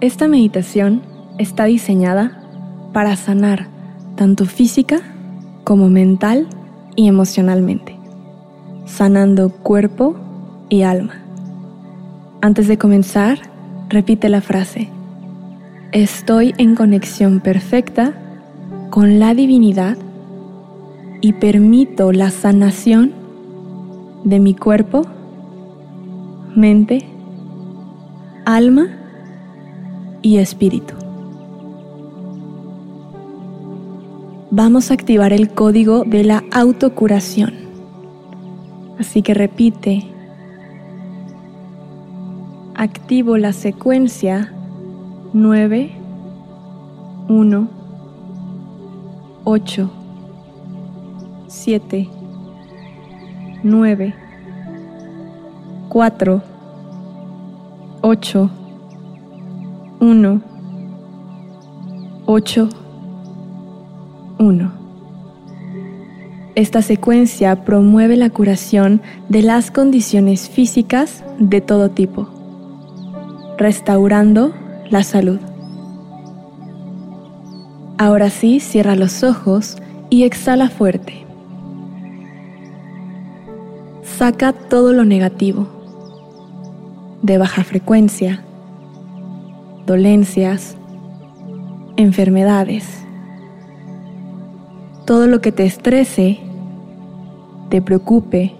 Esta meditación está diseñada para sanar tanto física como mental y emocionalmente, sanando cuerpo y alma. Antes de comenzar, repite la frase, estoy en conexión perfecta con la divinidad y permito la sanación de mi cuerpo, mente, alma y espíritu. Vamos a activar el código de la autocuración. Así que repite. Activo la secuencia 9, 1, 8, 7, 9, 4, 8, 1, 8, 1. Esta secuencia promueve la curación de las condiciones físicas de todo tipo, restaurando la salud. Ahora sí, cierra los ojos y exhala fuerte. Saca todo lo negativo, de baja frecuencia, dolencias, enfermedades, todo lo que te estrese, te preocupe,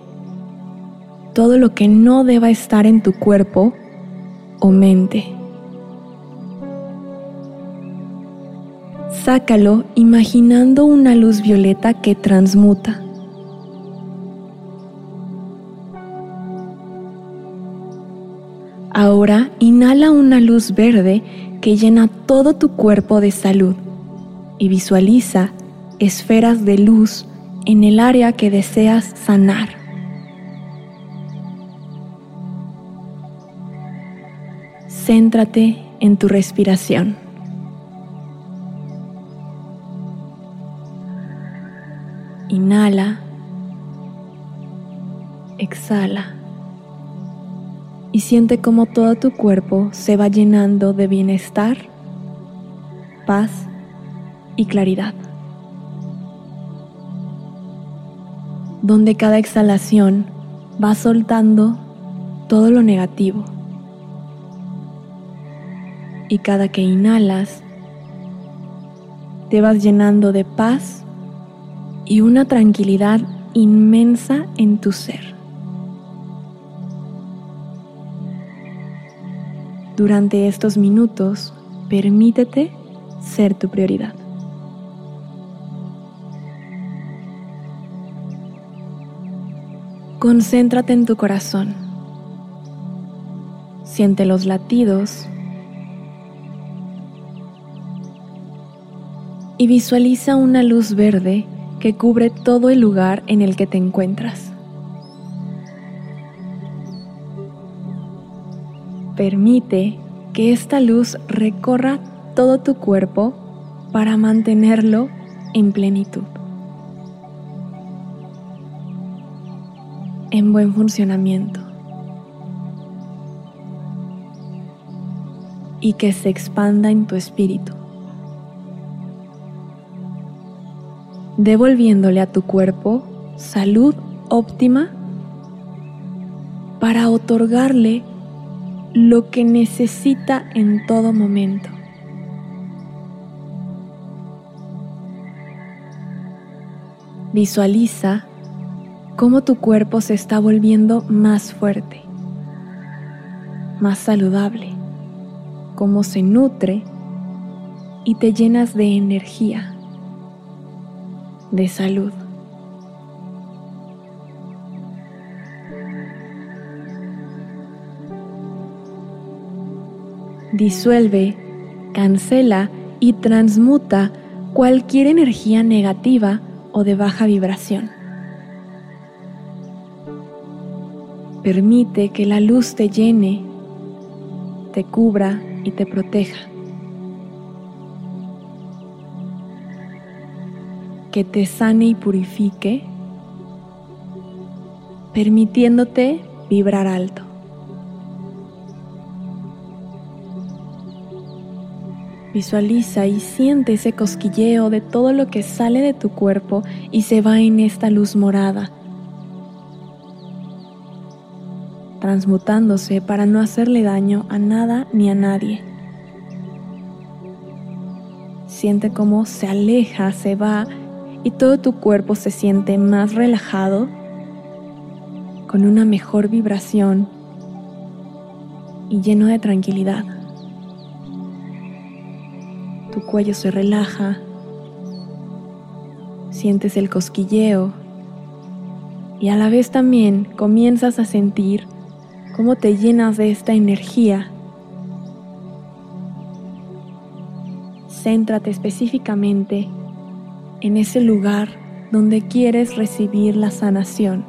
todo lo que no deba estar en tu cuerpo o mente. Sácalo imaginando una luz violeta que transmuta. Ahora inhala una luz verde que llena todo tu cuerpo de salud y visualiza esferas de luz en el área que deseas sanar. Céntrate en tu respiración. Inhala, exhala y siente cómo todo tu cuerpo se va llenando de bienestar, paz y claridad. Donde cada exhalación va soltando todo lo negativo. Y cada que inhalas, te vas llenando de paz y una tranquilidad inmensa en tu ser. Durante estos minutos, permítete ser tu prioridad. Concéntrate en tu corazón. Siente los latidos y visualiza una luz verde que cubre todo el lugar en el que te encuentras. Permite que esta luz recorra todo tu cuerpo para mantenerlo en plenitud. En buen funcionamiento. Y que se expanda en tu espíritu. Devolviéndole a tu cuerpo salud óptima para otorgarle lo que necesita en todo momento. Visualiza cómo tu cuerpo se está volviendo más fuerte, más saludable, cómo se nutre y te llenas de energía, de salud. Disuelve, cancela y transmuta cualquier energía negativa o de baja vibración. Permite que la luz te llene, te cubra y te proteja. Que te sane y purifique, permitiéndote vibrar alto. Visualiza y siente ese cosquilleo de todo lo que sale de tu cuerpo y se va en esta luz morada, transmutándose para no hacerle daño a nada ni a nadie. Siente cómo se aleja, se va y todo tu cuerpo se siente más relajado, con una mejor vibración y lleno de tranquilidad. Tu cuello se relaja, sientes el cosquilleo y a la vez también comienzas a sentir cómo te llenas de esta energía. Céntrate específicamente en ese lugar donde quieres recibir la sanación,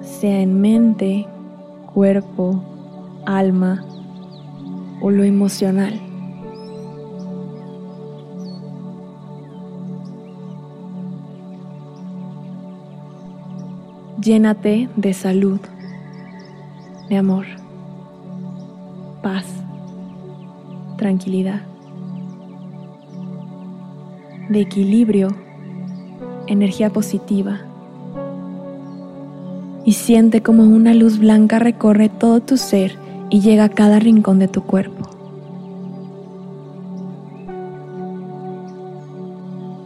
sea en mente, cuerpo, alma o lo emocional. Llénate de salud, de amor, paz, tranquilidad de equilibrio, energía positiva. Y siente como una luz blanca recorre todo tu ser y llega a cada rincón de tu cuerpo.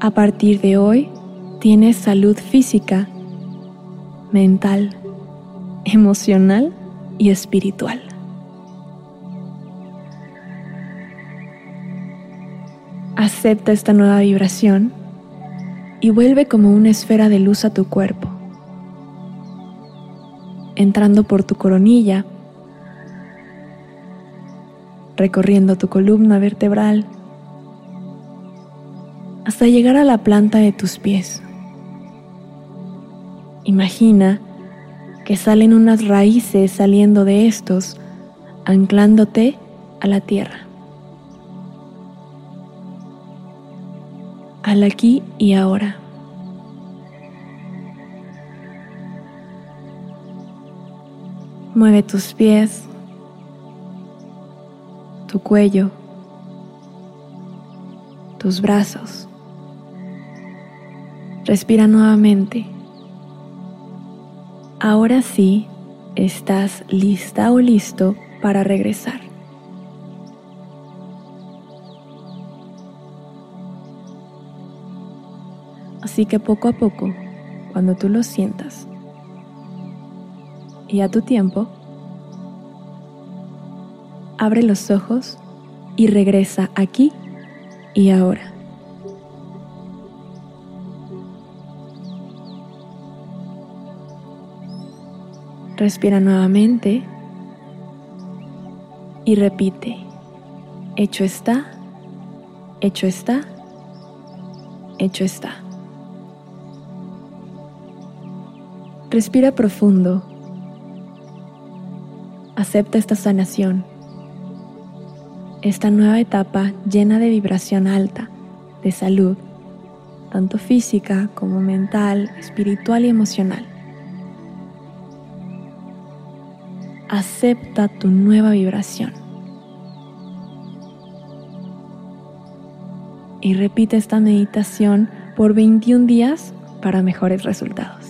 A partir de hoy, tienes salud física, mental, emocional y espiritual. Acepta esta nueva vibración y vuelve como una esfera de luz a tu cuerpo, entrando por tu coronilla, recorriendo tu columna vertebral, hasta llegar a la planta de tus pies. Imagina que salen unas raíces saliendo de estos, anclándote a la tierra. al aquí y ahora. Mueve tus pies, tu cuello, tus brazos. Respira nuevamente. Ahora sí, estás lista o listo para regresar. Así que poco a poco, cuando tú lo sientas y a tu tiempo, abre los ojos y regresa aquí y ahora. Respira nuevamente y repite, hecho está, hecho está, hecho está. Respira profundo. Acepta esta sanación, esta nueva etapa llena de vibración alta, de salud, tanto física como mental, espiritual y emocional. Acepta tu nueva vibración. Y repite esta meditación por 21 días para mejores resultados.